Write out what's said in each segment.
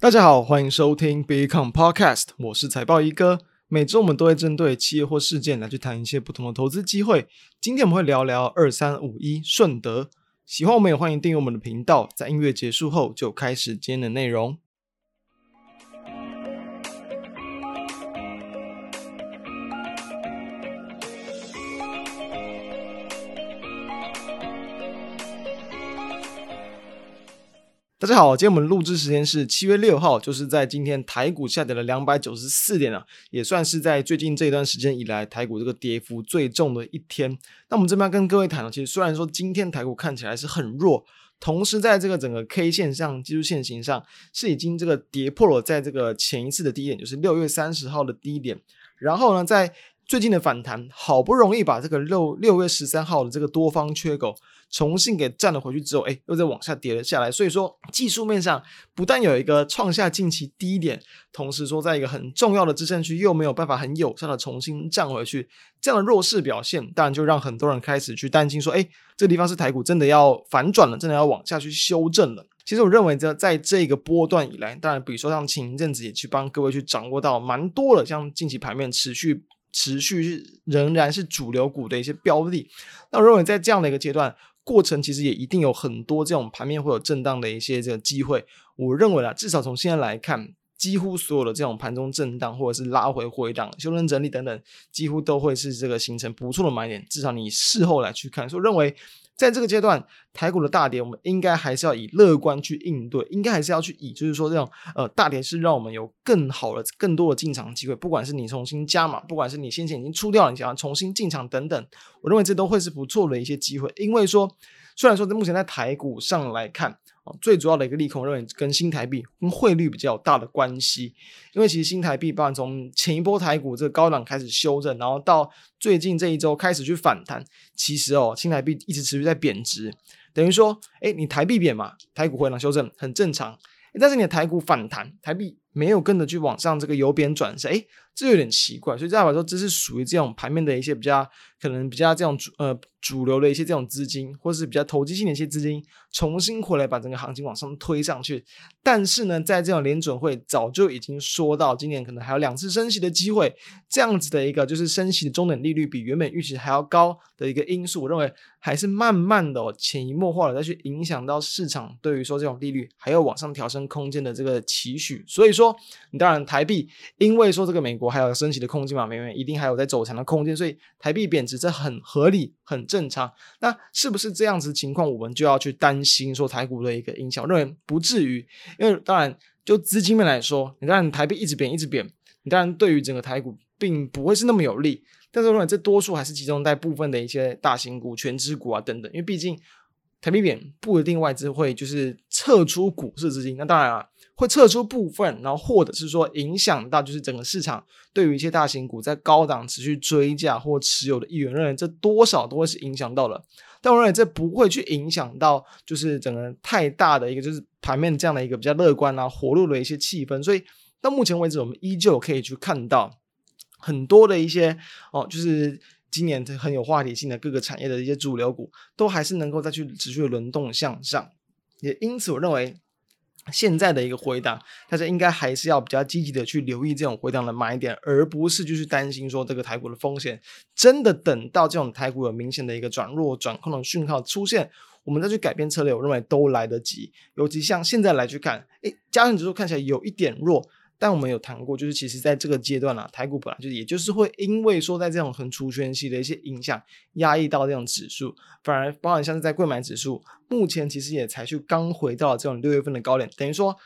大家好，欢迎收听 Become Podcast，我是财报一哥。每周我们都会针对企业或事件来去谈一些不同的投资机会。今天我们会聊聊二三五一顺德。喜欢我们也欢迎订阅我们的频道。在音乐结束后，就开始今天的内容。大家好，今天我们录制时间是七月六号，就是在今天台股下跌了两百九十四点啊，也算是在最近这一段时间以来台股这个跌幅最重的一天。那我们这边要跟各位谈，其实虽然说今天台股看起来是很弱，同时在这个整个 K 线上、技术线型上是已经这个跌破了在这个前一次的低点，就是六月三十号的低点。然后呢，在最近的反弹，好不容易把这个六六月十三号的这个多方缺口重新给站了回去之后，哎，又再往下跌了下来。所以说，技术面上不但有一个创下近期低点，同时说在一个很重要的支撑区又没有办法很有效的重新站回去，这样的弱势表现，当然就让很多人开始去担心说，哎，这个地方是台股真的要反转了，真的要往下去修正了。其实我认为，这在这个波段以来，当然比如说像前一阵子也去帮各位去掌握到蛮多了，像近期盘面持续。持续仍然是主流股的一些标的，那我认为在这样的一个阶段过程，其实也一定有很多这种盘面会有震荡的一些这个机会。我认为啊，至少从现在来看，几乎所有的这种盘中震荡或者是拉回回档、修正整理等等，几乎都会是这个形成不错的买点。至少你事后来去看，所以认为。在这个阶段，台股的大跌，我们应该还是要以乐观去应对，应该还是要去以，就是说这种呃大跌是让我们有更好的、更多的进场机会，不管是你重新加码，不管是你先前已经出掉了，你想要重新进场等等，我认为这都会是不错的一些机会，因为说虽然说在目前在台股上来看。最主要的一个利空，认为跟新台币跟汇率比较大的关系，因为其实新台币，包含从前一波台股这个高档开始修正，然后到最近这一周开始去反弹，其实哦，新台币一直持续在贬值，等于说，哎，你台币贬嘛，台股回档修正很正常，但是你的台股反弹，台币没有跟着去往上这个由贬转升，哎。这有点奇怪，所以这样来说，这是属于这种盘面的一些比较可能比较这种主呃主流的一些这种资金，或是比较投机性的一些资金，重新回来把整个行情往上推上去。但是呢，在这种联准会早就已经说到，今年可能还有两次升息的机会，这样子的一个就是升息的中等利率比原本预期还要高的一个因素，我认为还是慢慢的、哦、潜移默化的再去影响到市场对于说这种利率还有往上调升空间的这个期许。所以说，你当然台币因为说这个美国。还有升息的空间嘛？没没，一定还有在走强的空间，所以台币贬值这很合理、很正常。那是不是这样子情况，我们就要去担心说台股的一个影响？我认为不至于，因为当然就资金面来说，你看台币一直贬、一直贬，你当然对于整个台股并不会是那么有利。但是我认为这多数还是集中在部分的一些大型股、权值股啊等等，因为毕竟台币贬不一定外资会就是撤出股市资金。那当然啊。会撤出部分，然后或者是说影响到就是整个市场对于一些大型股在高档持续追价或持有的意愿，认为这多少都会是影响到了。但我认为这不会去影响到就是整个太大的一个就是盘面这样的一个比较乐观啊活络的一些气氛。所以到目前为止，我们依旧可以去看到很多的一些哦，就是今年很有话题性的各个产业的一些主流股，都还是能够再去持续的轮动向上。也因此，我认为。现在的一个回档，大家应该还是要比较积极的去留意这种回档的买点，而不是就是担心说这个台股的风险。真的等到这种台股有明显的一个转弱转空的讯号出现，我们再去改变策略，我认为都来得及。尤其像现在来去看，诶，加权指数看起来有一点弱。但我们有谈过，就是其实在这个阶段啊，台股本来就是，也就是会因为说在这种很出圈系的一些影响，压抑到这种指数，反而包含像是在贵买指数，目前其实也才去刚回到这种六月份的高点，等于说。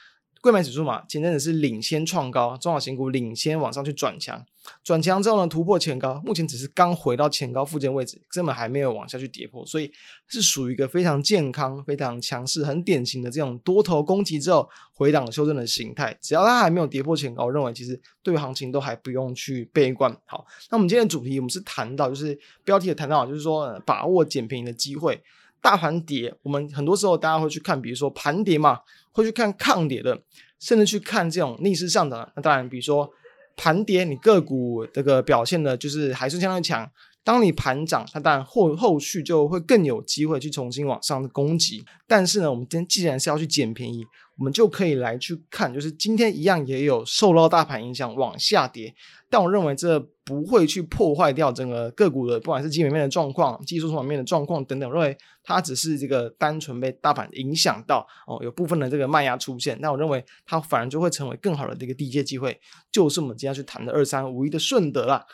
柜买指数嘛，前阵子是领先创高，中小型股领先往上去转强，转强之后呢，突破前高，目前只是刚回到前高附近位置，根本还没有往下去跌破，所以是属于一个非常健康、非常强势、很典型的这种多头攻击之后回档修正的形态。只要它还没有跌破前高，我认为其实对行情都还不用去悲观。好，那我们今天的主题，我们是谈到就是标题也谈到，就是说把握减便宜的机会。大盘跌，我们很多时候大家会去看，比如说盘跌嘛，会去看抗跌的，甚至去看这种逆势上涨。那当然，比如说盘跌，你个股这个表现的就是还是相当强，当你盘涨，它当然后后续就会更有机会去重新往上的攻击。但是呢，我们今天既然是要去捡便宜，我们就可以来去看，就是今天一样也有受到大盘影响往下跌，但我认为这不会去破坏掉整个个股的，不管是基本面的状况、技术层面的状况等等，我认为它只是这个单纯被大盘影响到哦，有部分的这个卖压出现，那我认为它反而就会成为更好的这个低阶机会，就是我们今天去谈的二三五一的顺德啦。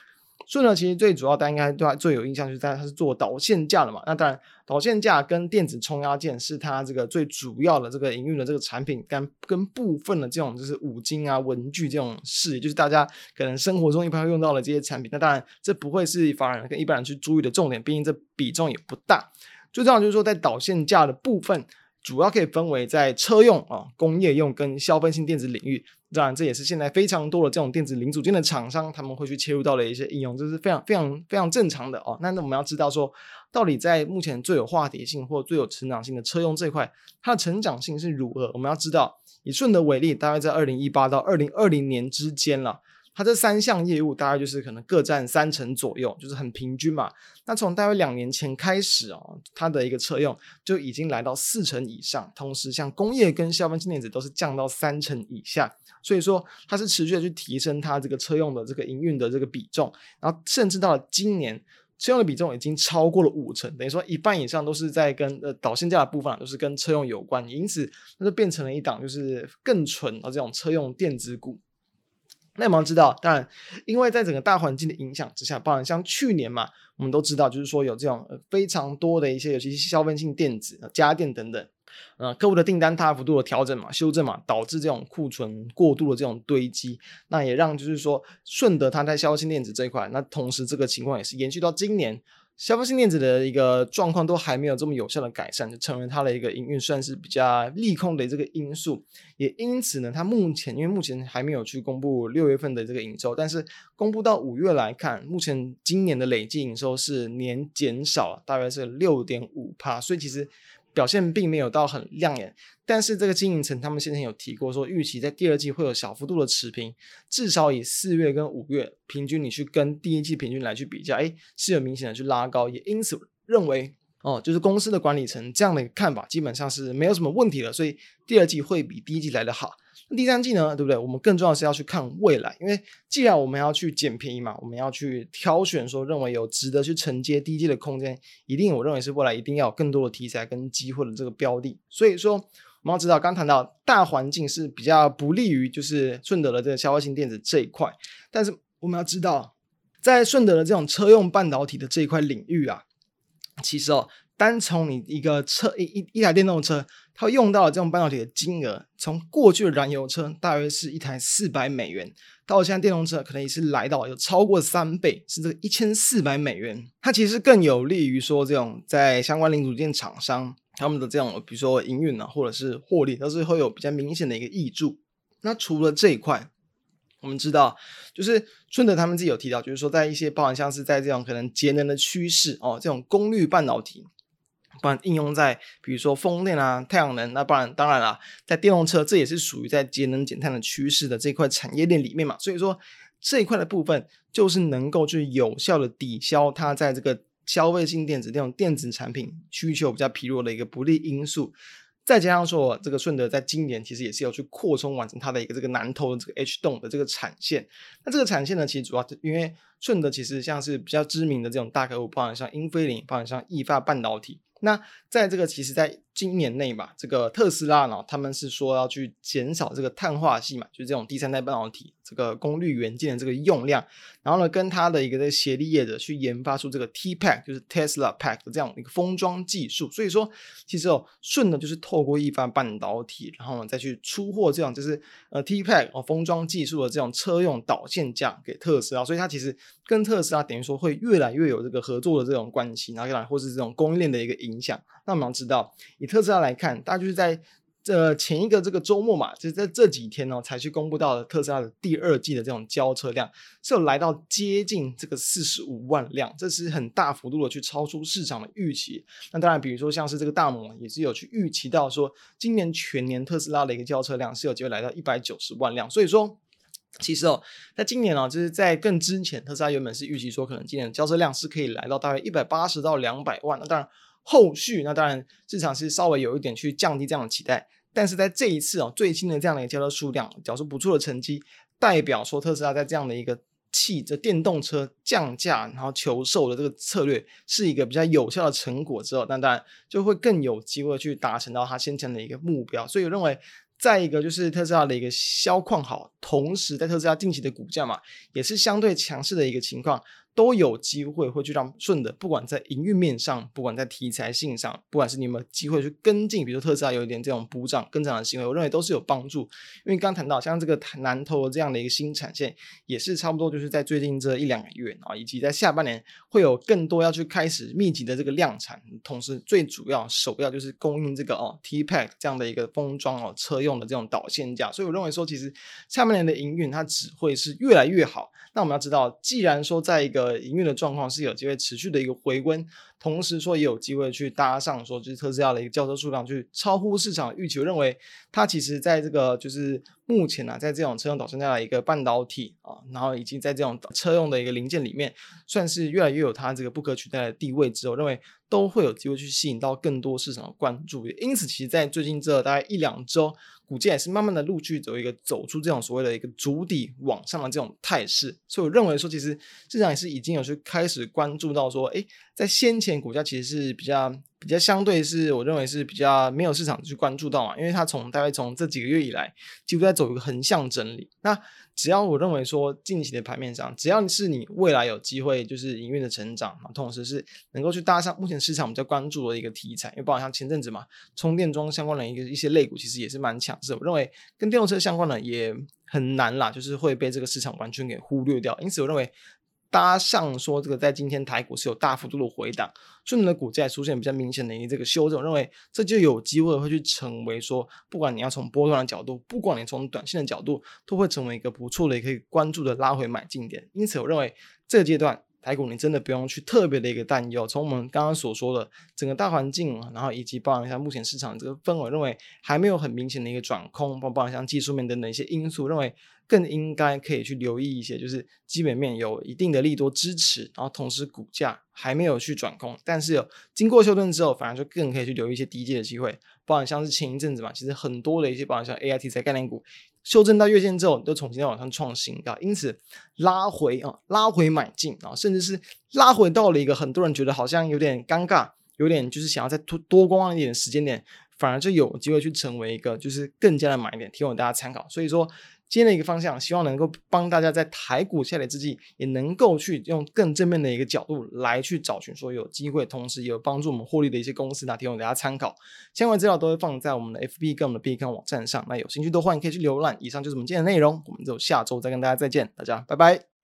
顺德其实最主要，大家应该对它最有印象，就是在它是做导线架的嘛。那当然，导线架跟电子冲压件是它这个最主要的这个营运的这个产品，跟跟部分的这种就是五金啊、文具这种事，也就是大家可能生活中一般用到的这些产品。那当然，这不会是法人跟一般人去注意的重点，毕竟这比重也不大。最重要就是说，在导线架的部分。主要可以分为在车用啊、工业用跟消费性电子领域，当然这也是现在非常多的这种电子零组件的厂商他们会去切入到的一些应用，这是非常非常非常正常的哦。那那我们要知道说，到底在目前最有话题性或最有成长性的车用这块，它的成长性是如何？我们要知道，以顺德为例，大概在二零一八到二零二零年之间了。它这三项业务大概就是可能各占三成左右，就是很平均嘛。那从大约两年前开始哦，它的一个车用就已经来到四成以上，同时像工业跟消费性电子都是降到三成以下。所以说它是持续的去提升它这个车用的这个营运的这个比重，然后甚至到了今年，车用的比重已经超过了五成，等于说一半以上都是在跟呃导线架的部分都是跟车用有关，因此那就变成了一档就是更纯的这种车用电子股。那我们要知道，当然，因为在整个大环境的影响之下，包含像去年嘛，我们都知道，就是说有这种非常多的一些，尤其是消费性电子、家电等等，呃，客户的订单大幅度的调整嘛、修正嘛，导致这种库存过度的这种堆积，那也让就是说顺德它在消费性电子这一块，那同时这个情况也是延续到今年。消费性电子的一个状况都还没有这么有效的改善，就成为它的一个营运算是比较利空的这个因素。也因此呢，它目前因为目前还没有去公布六月份的这个营收，但是公布到五月来看，目前今年的累计营收是年减少大约是六点五帕，所以其实。表现并没有到很亮眼，但是这个经营层他们先前有提过说，预期在第二季会有小幅度的持平，至少以四月跟五月平均，你去跟第一季平均来去比较，哎，是有明显的去拉高，也因此认为哦，就是公司的管理层这样的看法，基本上是没有什么问题了，所以第二季会比第一季来的好。第三季呢，对不对？我们更重要是要去看未来，因为既然我们要去捡便宜嘛，我们要去挑选说认为有值得去承接低阶的空间，一定我认为是未来一定要有更多的题材跟机会的这个标的。所以说，我们要知道，刚谈到大环境是比较不利于就是顺德的这个消费性电子这一块，但是我们要知道，在顺德的这种车用半导体的这一块领域啊，其实哦。单从你一个车一一一台电动车，它用到的这种半导体的金额，从过去的燃油车大约是一台四百美元，到现在电动车可能也是来到有超过三倍，是这个一千四百美元。它其实更有利于说这种在相关零组件厂商他们的这种，比如说营运啊，或者是获利，都是会有比较明显的一个挹注。那除了这一块，我们知道，就是顺德他们自己有提到，就是说在一些包含像是在这种可能节能的趋势哦，这种功率半导体。不然应用在比如说风电啊、太阳能，那不然当然啦，在电动车这也是属于在节能减碳的趋势的这块产业链里面嘛。所以说这一块的部分就是能够去有效的抵消它在这个消费性电子这种电子产品需求比较疲弱的一个不利因素。再加上说这个顺德在今年其实也是要去扩充完成它的一个这个南投的这个 H 栋的这个产线。那这个产线呢，其实主要因为顺德其实像是比较知名的这种大客户，包含像英飞凌，包含像意法半导体。那在这个其实，在今年内嘛，这个特斯拉呢，他们是说要去减少这个碳化系嘛，就是这种第三代半导体这个功率元件的这个用量，然后呢，跟他的一个这个协力业者去研发出这个 T-Pack，就是 Tesla Pack 的这样一个封装技术。所以说，其实哦，顺的就是透过意法半导体，然后呢再去出货这种就是呃 T-Pack 哦封装技术的这种车用导线架给特斯拉，所以它其实跟特斯拉等于说会越来越有这个合作的这种关系，然后或是这种供应链的一个影响。那我们要知道，以特斯拉来看，大家就是在这前一个这个周末嘛，就是在这几天呢、才去公布到了特斯拉的第二季的这种交车量是有来到接近这个四十五万辆，这是很大幅度的去超出市场的预期。那当然，比如说像是这个大摩也是有去预期到说，今年全年特斯拉的一个交车量是有机会来到一百九十万辆，所以说。其实哦，在今年哦，就是在更之前，特斯拉原本是预计说，可能今年的交车量是可以来到大约一百八十到两百万。那当然，后续那当然市场是稍微有一点去降低这样的期待。但是在这一次哦，最新的这样的一个交车数量，缴出不错的成绩，代表说特斯拉在这样的一个汽这电动车降价然后求售的这个策略是一个比较有效的成果之后，那当然就会更有机会去达成到他先前的一个目标。所以我认为。再一个就是特斯拉的一个销况好，同时在特斯拉近期的股价嘛，也是相对强势的一个情况。都有机会会去让顺的，不管在营运面上，不管在题材性上，不管是你有没有机会去跟进，比如说特斯拉有一点这种补涨跟涨的行为，我认为都是有帮助。因为刚刚谈到像这个南投这样的一个新产线，也是差不多就是在最近这一两个月啊，以及在下半年会有更多要去开始密集的这个量产，同时最主要首要就是供应这个哦 T-Pack 这样的一个封装哦车用的这种导线架，所以我认为说其实下半年的营运它只会是越来越好。那我们要知道，既然说在一个营运的状况是有机会持续的一个回温，同时说也有机会去搭上说就是特斯拉的一个轿车数量去超乎市场预期。我认为它其实在这个就是目前呢、啊，在这种车用导线架的一个半导体啊，然后已经在这种车用的一个零件里面，算是越来越有它这个不可取代的地位之后，我认为都会有机会去吸引到更多市场的关注。因此，其实，在最近这大概一两周。股价也是慢慢的陆续走一个走出这种所谓的一个筑底往上的这种态势，所以我认为说，其实市场也是已经有去开始关注到说，诶，在先前股价其实是比较比较相对是我认为是比较没有市场去关注到嘛，因为它从大概从这几个月以来，几乎在走一个横向整理。那只要我认为说近期的盘面上，只要是你未来有机会就是营运的成长，同时是能够去搭上目前市场比较关注的一个题材，因为包括像前阵子嘛，充电桩相关的一个一些类股其实也是蛮强势。我认为跟电动车相关的也很难啦，就是会被这个市场完全给忽略掉。因此我认为。搭上说这个，在今天台股是有大幅度的回档，所以你的股价出现比较明显的一个这个修正，认为这就有机会会去成为说，不管你要从波段的角度，不管你从短线的角度，都会成为一个不错的也可以关注的拉回买进点。因此，我认为这个阶段台股你真的不用去特别的一个担忧。从我们刚刚所说的整个大环境，然后以及包含像目前市场这个氛围，认为还没有很明显的一个转空，包含像技术面等等一些因素，认为。更应该可以去留意一些，就是基本面有一定的利多支持，然后同时股价还没有去转空，但是有经过修正之后，反而就更可以去留意一些低阶的机会。包含像是前一阵子嘛，其实很多的一些，包含像 AI 题材概念股，修正到月线之后你就重新再往上创新啊，因此拉回啊，拉回买进啊，甚至是拉回到了一个很多人觉得好像有点尴尬，有点就是想要再多多观望一点时间点，反而就有机会去成为一个就是更加的买点，提供大家参考。所以说。今天的一个方向，希望能够帮大家在台股下跌之际，也能够去用更正面的一个角度来去找寻说有机会，同时也有帮助我们获利的一些公司，那提供大家参考。相关资料都会放在我们的 FB 跟我们的 B 站网站上，那有兴趣的话，你可以去浏览。以上就是我们今天的内容，我们就下周再跟大家再见，大家拜拜。